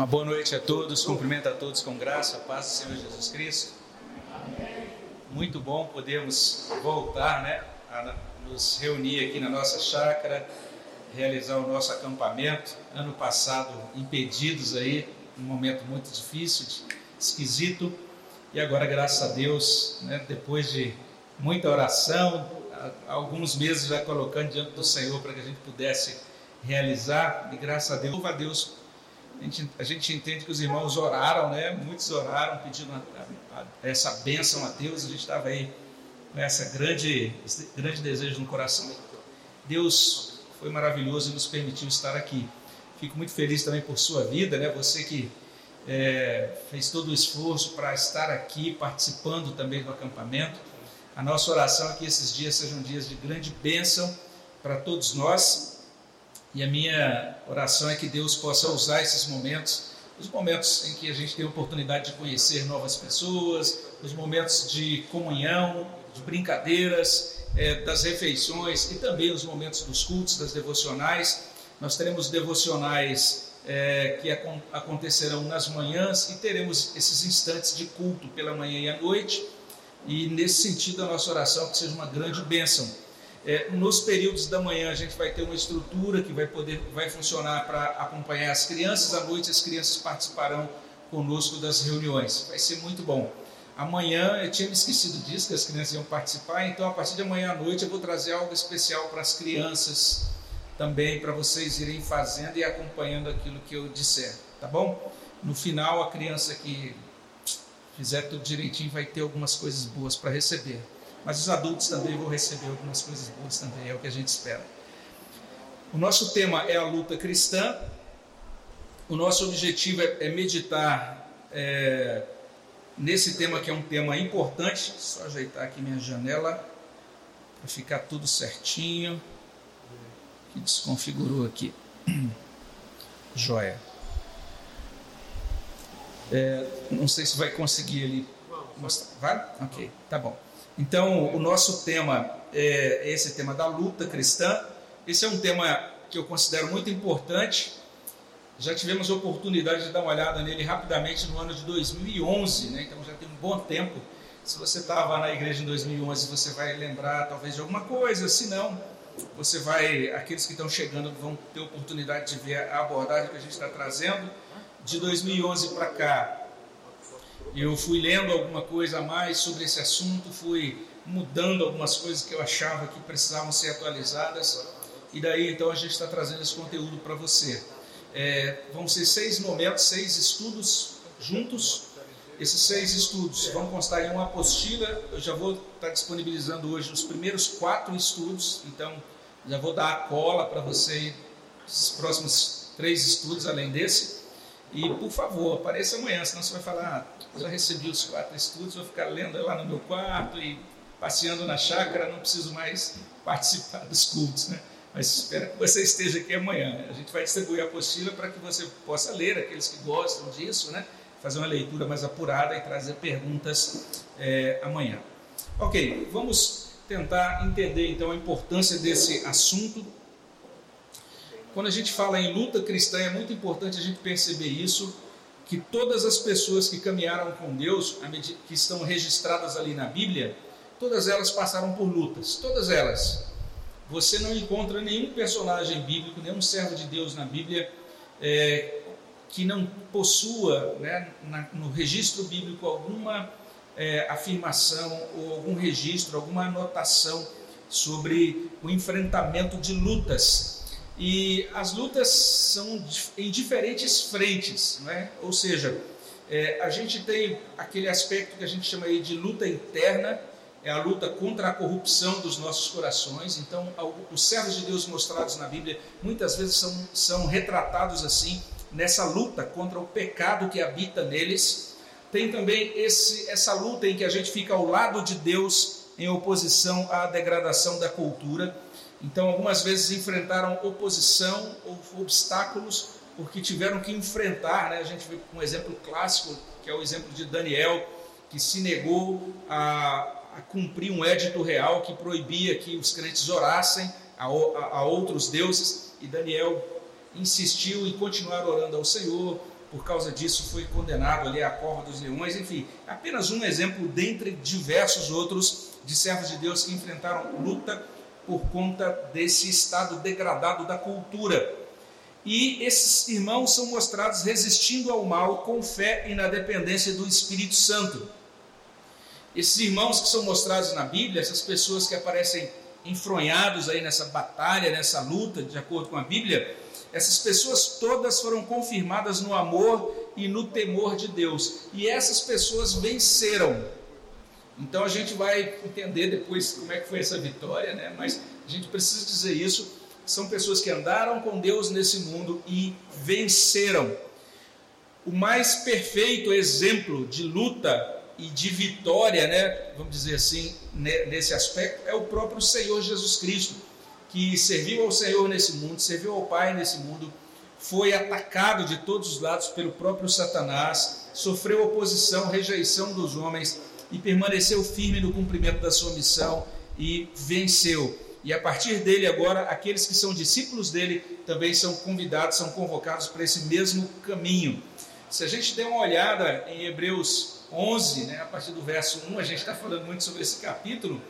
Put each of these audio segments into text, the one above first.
Uma boa noite a todos, cumprimento a todos com graça, paz do Senhor Jesus Cristo. Muito bom podermos voltar, né, a nos reunir aqui na nossa chácara, realizar o nosso acampamento. Ano passado, impedidos aí, um momento muito difícil, esquisito, e agora, graças a Deus, né, depois de muita oração, alguns meses já colocando diante do Senhor para que a gente pudesse realizar, e graças a Deus, louva a Deus a gente, a gente entende que os irmãos oraram, né? Muitos oraram pedindo a, a, a, essa bênção a Deus. A gente estava aí com essa grande, esse grande desejo no coração. Deus foi maravilhoso e nos permitiu estar aqui. Fico muito feliz também por sua vida, né? Você que é, fez todo o esforço para estar aqui, participando também do acampamento. A nossa oração é que esses dias sejam dias de grande bênção para todos nós e a minha oração é que Deus possa usar esses momentos, os momentos em que a gente tem a oportunidade de conhecer novas pessoas, os momentos de comunhão, de brincadeiras, é, das refeições e também os momentos dos cultos, das devocionais. Nós teremos devocionais é, que acontecerão nas manhãs e teremos esses instantes de culto pela manhã e à noite. E nesse sentido, a nossa oração é que seja uma grande bênção é, nos períodos da manhã a gente vai ter uma estrutura que vai poder, vai funcionar para acompanhar as crianças. À noite as crianças participarão conosco das reuniões. Vai ser muito bom. Amanhã eu tinha me esquecido disso que as crianças iam participar. Então a partir de amanhã à noite eu vou trazer algo especial para as crianças também para vocês irem fazendo e acompanhando aquilo que eu disser, tá bom? No final a criança que fizer tudo direitinho vai ter algumas coisas boas para receber mas os adultos também vão receber algumas coisas boas também, é o que a gente espera. O nosso tema é a luta cristã. O nosso objetivo é, é meditar é, nesse tema que é um tema importante. Só ajeitar aqui minha janela para ficar tudo certinho. Que desconfigurou aqui. Joia. É, não sei se vai conseguir ali mostrar. Vai? Ok, tá bom. Então, o nosso tema é esse tema da luta cristã. Esse é um tema que eu considero muito importante. Já tivemos a oportunidade de dar uma olhada nele rapidamente no ano de 2011, né? então já tem um bom tempo. Se você estava na igreja em 2011, você vai lembrar talvez de alguma coisa, se não, você vai, aqueles que estão chegando vão ter oportunidade de ver a abordagem que a gente está trazendo. De 2011 para cá, eu fui lendo alguma coisa a mais sobre esse assunto, fui mudando algumas coisas que eu achava que precisavam ser atualizadas, e daí então a gente está trazendo esse conteúdo para você. É, vão ser seis momentos, seis estudos juntos. Esses seis estudos vão constar em uma apostila. Eu já vou estar disponibilizando hoje os primeiros quatro estudos, então já vou dar a cola para você os próximos três estudos além desse. E por favor, apareça amanhã, senão você vai falar, ah, já recebi os quatro estudos, vou ficar lendo lá no meu quarto e passeando na chácara, não preciso mais participar dos cultos, né? Mas espero que você esteja aqui amanhã. A gente vai distribuir a apostila para que você possa ler, aqueles que gostam disso, né? Fazer uma leitura mais apurada e trazer perguntas é, amanhã. Ok, vamos tentar entender então a importância desse assunto quando a gente fala em luta cristã, é muito importante a gente perceber isso, que todas as pessoas que caminharam com Deus, que estão registradas ali na Bíblia, todas elas passaram por lutas, todas elas. Você não encontra nenhum personagem bíblico, nenhum servo de Deus na Bíblia é, que não possua né, na, no registro bíblico alguma é, afirmação ou algum registro, alguma anotação sobre o enfrentamento de lutas e as lutas são em diferentes frentes, né? ou seja, é, a gente tem aquele aspecto que a gente chama aí de luta interna, é a luta contra a corrupção dos nossos corações. Então, os servos de Deus mostrados na Bíblia muitas vezes são, são retratados assim, nessa luta contra o pecado que habita neles. Tem também esse, essa luta em que a gente fica ao lado de Deus em oposição à degradação da cultura. Então, algumas vezes enfrentaram oposição ou obstáculos porque tiveram que enfrentar. Né? A gente vê um exemplo clássico, que é o exemplo de Daniel, que se negou a, a cumprir um édito real que proibia que os crentes orassem a, a, a outros deuses, e Daniel insistiu em continuar orando ao Senhor, por causa disso foi condenado ali à cova dos leões, enfim, apenas um exemplo dentre diversos outros de servos de Deus que enfrentaram luta por conta desse estado degradado da cultura. E esses irmãos são mostrados resistindo ao mal com fé e na dependência do Espírito Santo. Esses irmãos que são mostrados na Bíblia, essas pessoas que aparecem enfronhados aí nessa batalha, nessa luta, de acordo com a Bíblia, essas pessoas todas foram confirmadas no amor e no temor de Deus. E essas pessoas venceram. Então a gente vai entender depois como é que foi essa vitória, né? Mas a gente precisa dizer isso. São pessoas que andaram com Deus nesse mundo e venceram. O mais perfeito exemplo de luta e de vitória, né, vamos dizer assim, nesse aspecto, é o próprio Senhor Jesus Cristo, que serviu ao Senhor nesse mundo, serviu ao Pai nesse mundo, foi atacado de todos os lados pelo próprio Satanás, sofreu oposição, rejeição dos homens e permaneceu firme no cumprimento da sua missão e venceu. E a partir dele, agora, aqueles que são discípulos dele também são convidados, são convocados para esse mesmo caminho. Se a gente der uma olhada em Hebreus 11, né, a partir do verso 1, a gente está falando muito sobre esse capítulo.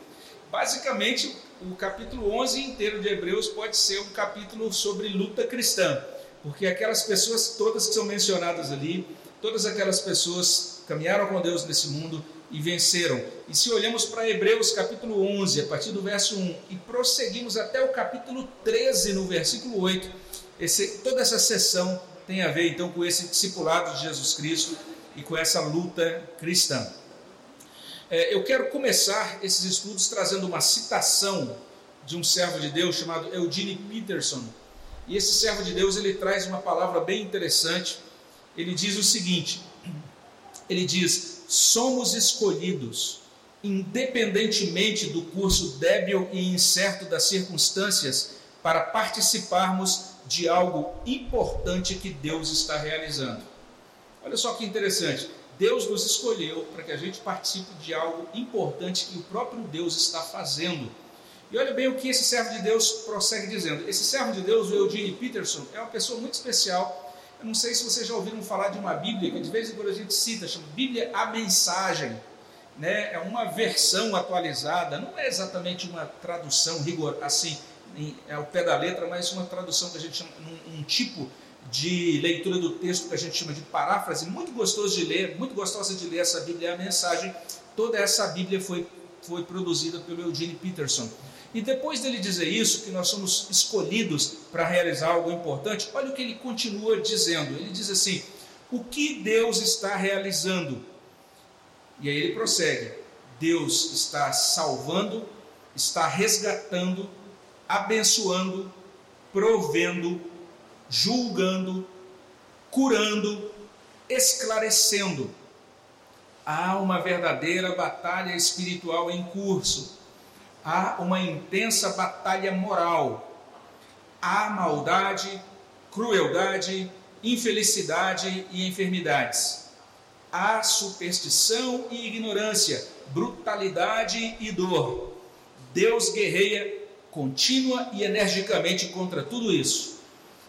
Basicamente, o capítulo 11 inteiro de Hebreus pode ser um capítulo sobre luta cristã, porque aquelas pessoas todas que são mencionadas ali, todas aquelas pessoas caminharam com Deus nesse mundo e venceram. E se olhamos para Hebreus capítulo 11, a partir do verso 1, e prosseguimos até o capítulo 13, no versículo 8, esse, toda essa sessão tem a ver então com esse discipulado de Jesus Cristo e com essa luta cristã. É, eu quero começar esses estudos trazendo uma citação de um servo de Deus chamado Eugene Peterson. E esse servo de Deus ele traz uma palavra bem interessante. Ele diz o seguinte: ele diz, somos escolhidos, independentemente do curso débil e incerto das circunstâncias, para participarmos de algo importante que Deus está realizando. Olha só que interessante. Deus nos escolheu para que a gente participe de algo importante que o próprio Deus está fazendo. E olha bem o que esse servo de Deus prossegue dizendo. Esse servo de Deus, o Eugene Peterson, é uma pessoa muito especial. Eu não sei se vocês já ouviram falar de uma Bíblia que de vez em quando a gente cita, chama Bíblia a Mensagem. Né? É uma versão atualizada, não é exatamente uma tradução rigor assim, é o pé da letra, mas uma tradução que a gente chama um, um tipo de leitura do texto que a gente chama de paráfrase, muito gostoso de ler, muito gostosa de ler essa Bíblia, a mensagem. Toda essa Bíblia foi, foi produzida pelo Eugene Peterson. E depois dele dizer isso, que nós somos escolhidos para realizar algo importante, olha o que ele continua dizendo. Ele diz assim: o que Deus está realizando? E aí ele prossegue: Deus está salvando, está resgatando, abençoando, provendo, julgando, curando, esclarecendo. Há uma verdadeira batalha espiritual em curso. Há uma intensa batalha moral. Há maldade, crueldade, infelicidade e enfermidades. Há superstição e ignorância, brutalidade e dor. Deus guerreia contínua e energicamente contra tudo isso.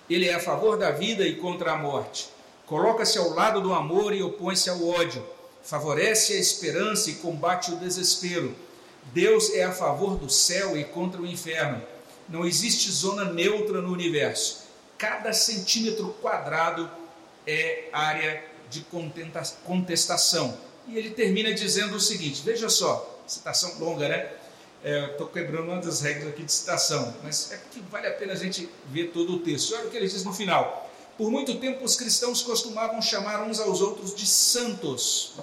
Ele é a favor da vida e contra a morte. Coloca-se ao lado do amor e opõe-se ao ódio. Favorece a esperança e combate o desespero. Deus é a favor do céu e contra o inferno. Não existe zona neutra no universo. Cada centímetro quadrado é área de contestação. E ele termina dizendo o seguinte: veja só, citação longa, né? Estou é, quebrando uma das regras aqui de citação, mas é porque vale a pena a gente ver todo o texto. Olha o que ele diz no final. Por muito tempo os cristãos costumavam chamar uns aos outros de santos.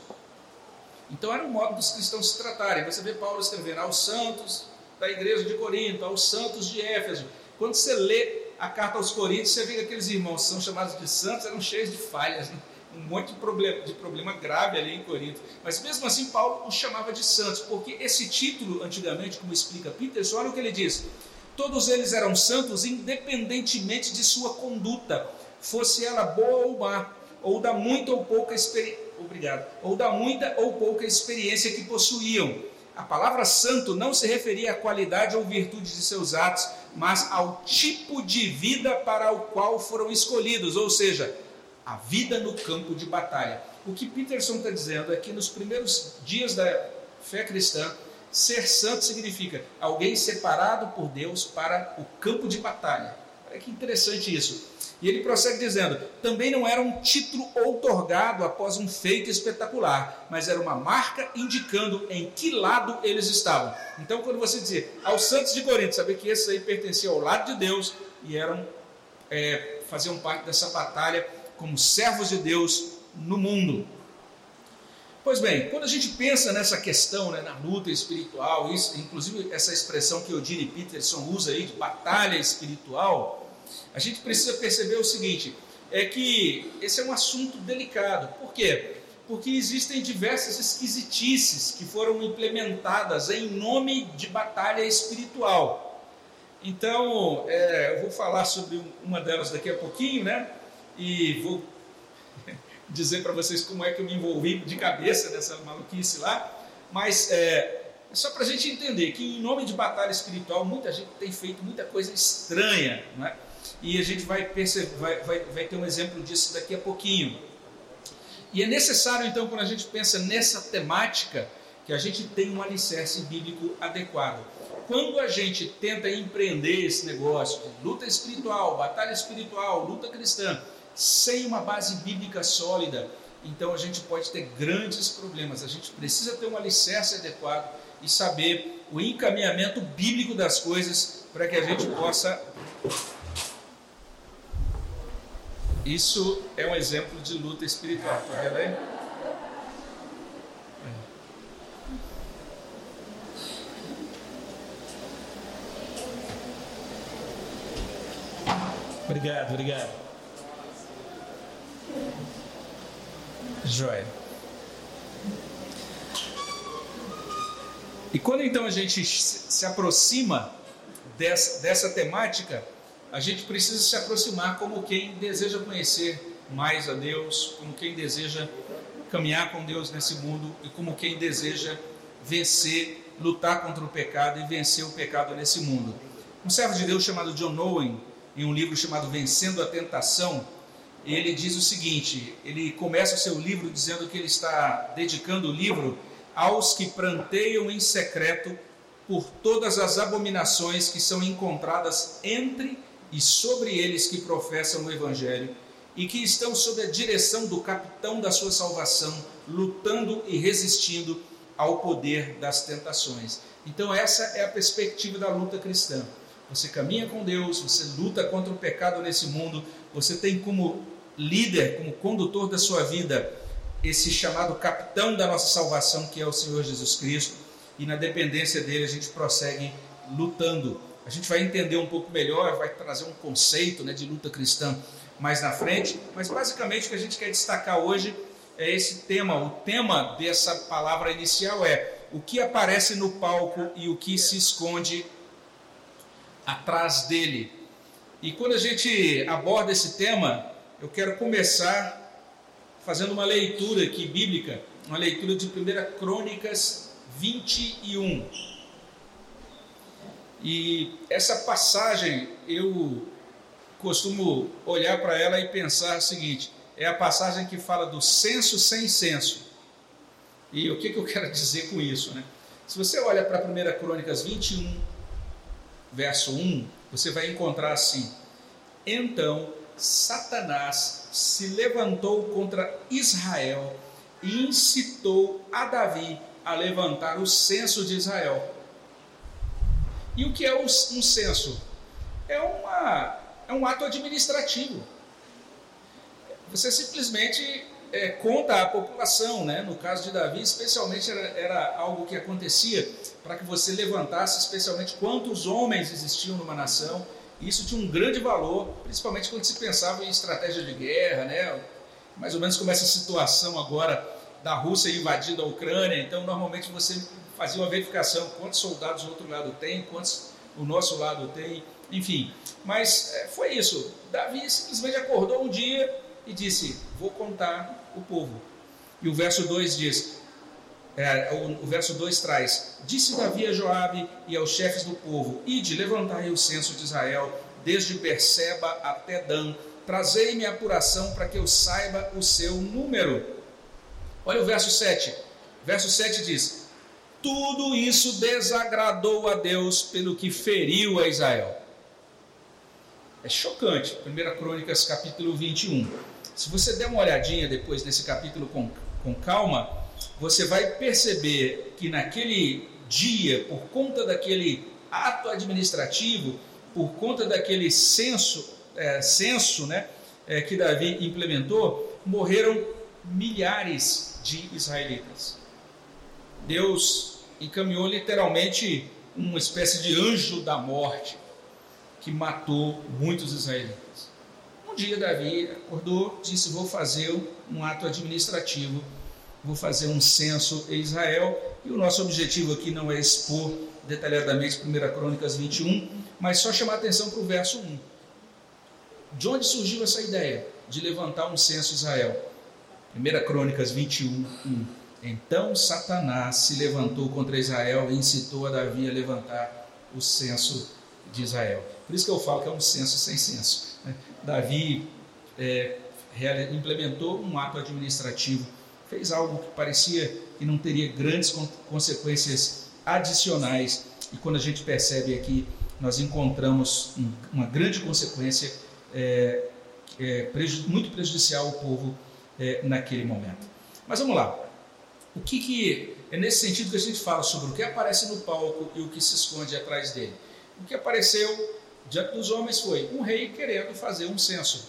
Então era o modo dos cristãos se tratarem. Você vê Paulo escrevendo aos santos da igreja de Corinto, aos santos de Éfeso. Quando você lê a carta aos Coríntios, você vê que aqueles irmãos que são chamados de santos eram cheios de falhas. Né? um monte de problema, de problema grave ali em Corinto. Mas mesmo assim, Paulo os chamava de santos, porque esse título, antigamente, como explica Peterson, olha o que ele diz: todos eles eram santos independentemente de sua conduta, fosse ela boa ou má, ou da muita ou pouca experiência. Obrigado. Ou da muita ou pouca experiência que possuíam. A palavra santo não se referia à qualidade ou virtude de seus atos, mas ao tipo de vida para o qual foram escolhidos, ou seja, a vida no campo de batalha. O que Peterson está dizendo é que nos primeiros dias da fé cristã, ser santo significa alguém separado por Deus para o campo de batalha. Olha que interessante isso. E ele prossegue dizendo: também não era um título outorgado após um feito espetacular, mas era uma marca indicando em que lado eles estavam. Então, quando você dizia aos santos de Corinto, saber que esses aí pertenciam ao lado de Deus e eram é, faziam parte dessa batalha como servos de Deus no mundo. Pois bem, quando a gente pensa nessa questão, né, na luta espiritual, isso, inclusive essa expressão que o Eugene Peterson usa aí de batalha espiritual, a gente precisa perceber o seguinte: é que esse é um assunto delicado. Por quê? Porque existem diversas esquisitices que foram implementadas em nome de batalha espiritual. Então, é, eu vou falar sobre uma delas daqui a pouquinho, né? E vou dizer para vocês como é que eu me envolvi de cabeça nessa maluquice lá. Mas é, é só para a gente entender que, em nome de batalha espiritual, muita gente tem feito muita coisa estranha, não é? E a gente vai, perceber, vai, vai, vai ter um exemplo disso daqui a pouquinho. E é necessário, então, quando a gente pensa nessa temática, que a gente tenha um alicerce bíblico adequado. Quando a gente tenta empreender esse negócio luta espiritual, batalha espiritual, luta cristã, sem uma base bíblica sólida, então a gente pode ter grandes problemas. A gente precisa ter um alicerce adequado e saber o encaminhamento bíblico das coisas para que a gente possa isso é um exemplo de luta espiritual, tá vendo aí? Obrigado, obrigado. Joia. E quando então a gente se aproxima dessa, dessa temática, a gente precisa se aproximar como quem deseja conhecer mais a Deus, como quem deseja caminhar com Deus nesse mundo e como quem deseja vencer, lutar contra o pecado e vencer o pecado nesse mundo. Um servo de Deus chamado John Owen, em um livro chamado Vencendo a Tentação, ele diz o seguinte: ele começa o seu livro dizendo que ele está dedicando o livro aos que pranteiam em secreto por todas as abominações que são encontradas entre e sobre eles que professam o Evangelho e que estão sob a direção do capitão da sua salvação, lutando e resistindo ao poder das tentações. Então, essa é a perspectiva da luta cristã. Você caminha com Deus, você luta contra o pecado nesse mundo, você tem como líder, como condutor da sua vida, esse chamado capitão da nossa salvação, que é o Senhor Jesus Cristo, e na dependência dele a gente prossegue lutando a gente vai entender um pouco melhor, vai trazer um conceito né, de luta cristã mais na frente, mas basicamente o que a gente quer destacar hoje é esse tema. O tema dessa palavra inicial é o que aparece no palco e o que se esconde atrás dele. E quando a gente aborda esse tema, eu quero começar fazendo uma leitura aqui bíblica, uma leitura de 1 Crônicas 21. E essa passagem eu costumo olhar para ela e pensar o seguinte: é a passagem que fala do senso sem senso. E o que, que eu quero dizer com isso? Né? Se você olha para 1 Crônicas 21, verso 1, você vai encontrar assim: Então Satanás se levantou contra Israel e incitou a Davi a levantar o censo de Israel e o que é um censo? É, uma, é um ato administrativo. Você simplesmente é, conta a população, né? no caso de Davi, especialmente era, era algo que acontecia para que você levantasse, especialmente quantos homens existiam numa nação. Isso tinha um grande valor, principalmente quando se pensava em estratégia de guerra, né? mais ou menos como essa situação agora da Rússia invadindo a Ucrânia. Então, normalmente você fazia uma verificação quantos soldados o outro lado tem, quantos o nosso lado tem, enfim. Mas é, foi isso. Davi simplesmente acordou um dia e disse: Vou contar o povo. E o verso 2 diz: é, o, o, verso 2 traz: Disse Davi a Joabe e aos chefes do povo: Ide, levantai o censo de Israel, desde Berseba até Dan, Trazei-me a apuração para que eu saiba o seu número. Olha o verso 7. Verso 7 diz: Tudo isso desagradou a Deus pelo que feriu a Israel. É chocante. 1 Crônicas, capítulo 21. Se você der uma olhadinha depois desse capítulo com, com calma, você vai perceber que naquele dia, por conta daquele ato administrativo, por conta daquele censo, é, censo né, é, que Davi implementou, morreram milhares de israelitas. Deus encaminhou literalmente uma espécie de anjo da morte que matou muitos israelitas. Um dia Davi acordou, disse: Vou fazer um ato administrativo, vou fazer um censo em Israel. E o nosso objetivo aqui não é expor detalhadamente 1 Crônicas 21, mas só chamar atenção para o verso 1. De onde surgiu essa ideia de levantar um censo Israel? 1 Crônicas 21, 1. Então Satanás se levantou contra Israel e incitou a Davi a levantar o censo de Israel. Por isso que eu falo que é um censo sem censo. Né? Davi é, implementou um ato administrativo, fez algo que parecia que não teria grandes consequências adicionais, e quando a gente percebe aqui, nós encontramos uma grande consequência é, é, muito prejudicial ao povo é, naquele momento. Mas vamos lá. O que, que é nesse sentido que a gente fala sobre o que aparece no palco e o que se esconde atrás dele? O que apareceu diante dos homens foi um rei querendo fazer um censo.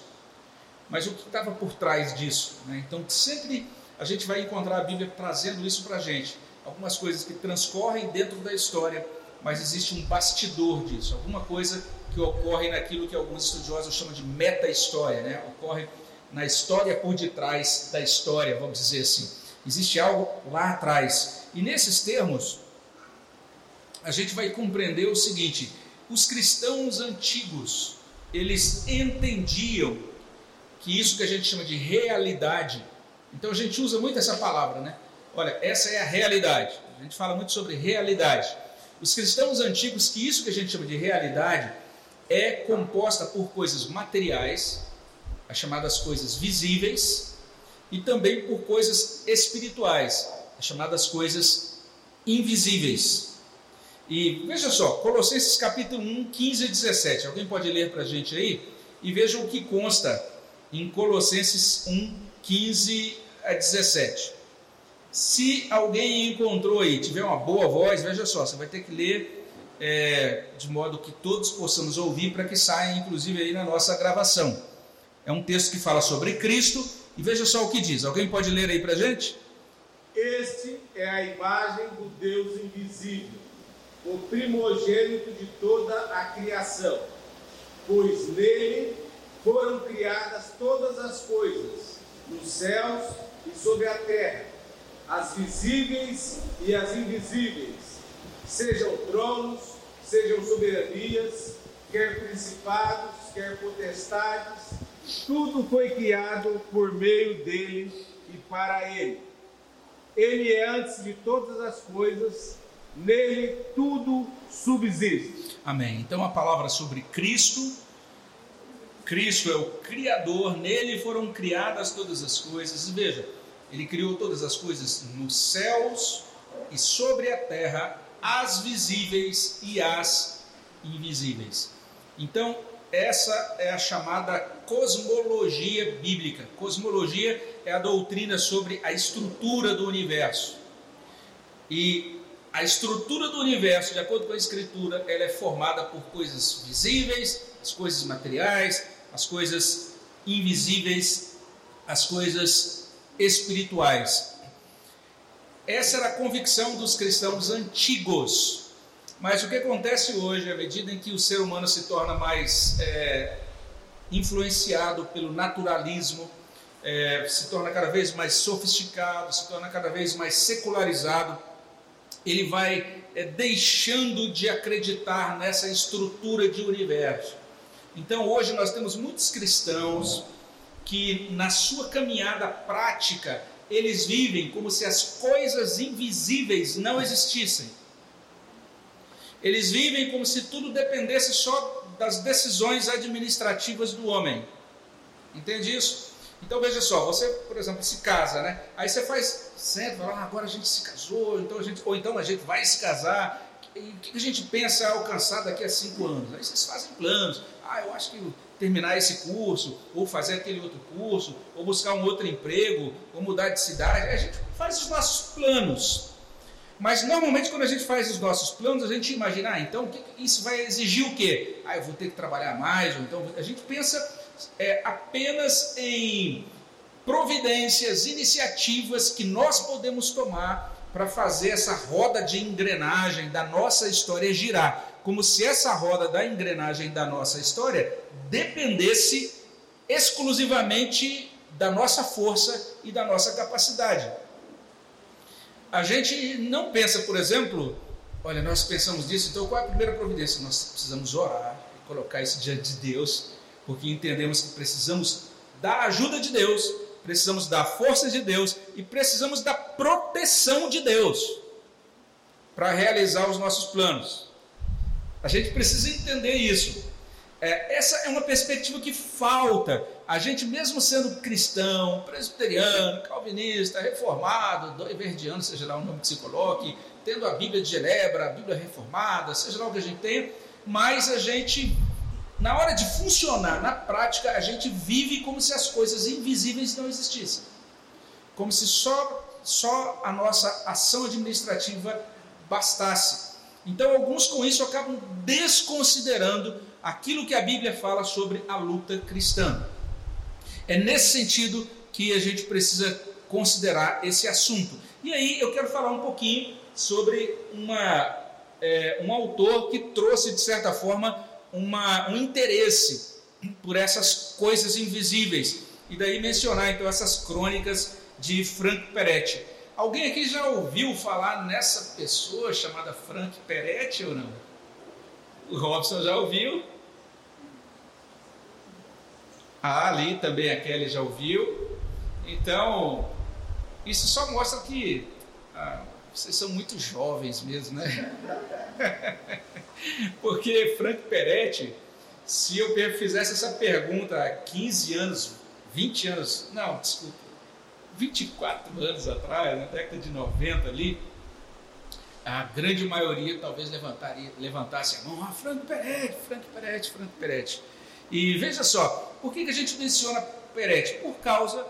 Mas o que estava por trás disso? Né? Então, sempre a gente vai encontrar a Bíblia trazendo isso para a gente. Algumas coisas que transcorrem dentro da história, mas existe um bastidor disso, alguma coisa que ocorre naquilo que alguns estudiosos chamam de meta-história, né? ocorre na história por detrás da história, vamos dizer assim. Existe algo lá atrás. E nesses termos, a gente vai compreender o seguinte: os cristãos antigos, eles entendiam que isso que a gente chama de realidade, então a gente usa muito essa palavra, né? Olha, essa é a realidade. A gente fala muito sobre realidade. Os cristãos antigos, que isso que a gente chama de realidade é composta por coisas materiais, as chamadas coisas visíveis, e também por coisas espirituais, as chamadas coisas invisíveis. E veja só, Colossenses capítulo 1, 15 e 17. Alguém pode ler para a gente aí? E veja o que consta em Colossenses 1, 15 a 17. Se alguém encontrou aí, tiver uma boa voz, veja só, você vai ter que ler é, de modo que todos possamos ouvir para que saia, inclusive, aí na nossa gravação. É um texto que fala sobre Cristo e veja só o que diz. Alguém pode ler aí para gente? Este é a imagem do Deus invisível o primogênito de toda a criação, pois nele foram criadas todas as coisas, nos céus e sobre a terra, as visíveis e as invisíveis, sejam tronos, sejam soberanias, quer principados, quer potestades, tudo foi criado por meio dele e para ele. Ele é antes de todas as coisas nele tudo subsiste. Amém. Então a palavra sobre Cristo, Cristo é o Criador, nele foram criadas todas as coisas. E veja, ele criou todas as coisas nos céus e sobre a terra, as visíveis e as invisíveis. Então, essa é a chamada cosmologia bíblica. Cosmologia é a doutrina sobre a estrutura do universo. E a estrutura do universo, de acordo com a Escritura, ela é formada por coisas visíveis, as coisas materiais, as coisas invisíveis, as coisas espirituais. Essa era a convicção dos cristãos antigos. Mas o que acontece hoje, à medida em que o ser humano se torna mais é, influenciado pelo naturalismo, é, se torna cada vez mais sofisticado, se torna cada vez mais secularizado, ele vai é, deixando de acreditar nessa estrutura de universo. Então hoje nós temos muitos cristãos que na sua caminhada prática eles vivem como se as coisas invisíveis não existissem. Eles vivem como se tudo dependesse só das decisões administrativas do homem. Entende isso? Então veja só, você, por exemplo, se casa, né? Aí você faz, senta, fala, ah, agora a gente se casou, então a gente, ou então a gente vai se casar. E o que a gente pensa alcançar daqui a cinco anos? Aí vocês fazem planos. Ah, eu acho que terminar esse curso, ou fazer aquele outro curso, ou buscar um outro emprego, ou mudar de cidade. A gente faz os nossos planos. Mas normalmente quando a gente faz os nossos planos, a gente imagina, ah, então isso vai exigir o quê? Ah, eu vou ter que trabalhar mais, ou então a gente pensa é, apenas em providências, iniciativas que nós podemos tomar para fazer essa roda de engrenagem da nossa história girar, como se essa roda da engrenagem da nossa história dependesse exclusivamente da nossa força e da nossa capacidade. A gente não pensa, por exemplo, olha, nós pensamos nisso, então qual é a primeira providência? Nós precisamos orar, colocar isso diante de Deus, porque entendemos que precisamos da ajuda de Deus, precisamos da força de Deus e precisamos da proteção de Deus para realizar os nossos planos. A gente precisa entender isso. É, essa é uma perspectiva que falta. A gente, mesmo sendo cristão, presbiteriano, calvinista, reformado, doiverdiano, seja lá o nome que se coloque, tendo a Bíblia de Genebra, a Bíblia reformada, seja lá o que a gente tenha, mas a gente na hora de funcionar na prática, a gente vive como se as coisas invisíveis não existissem. Como se só, só a nossa ação administrativa bastasse. Então, alguns com isso acabam desconsiderando aquilo que a Bíblia fala sobre a luta cristã. É nesse sentido que a gente precisa considerar esse assunto. E aí eu quero falar um pouquinho sobre uma, é, um autor que trouxe, de certa forma, uma, um interesse por essas coisas invisíveis. E daí mencionar então essas crônicas de Frank Peretti. Alguém aqui já ouviu falar nessa pessoa chamada Frank Peretti ou não? O Robson já ouviu. Ah, ali também a Kelly já ouviu. Então, isso só mostra que ah, vocês são muito jovens mesmo, né? Porque Frank Peretti, se eu fizesse essa pergunta há 15 anos, 20 anos, não, desculpa, 24 anos atrás, na década de 90 ali, a grande maioria talvez levantaria, levantasse a mão, ah, Frank Peretti, Frank Peretti, Frank Peretti. E veja só, por que, que a gente menciona Peretti? Por causa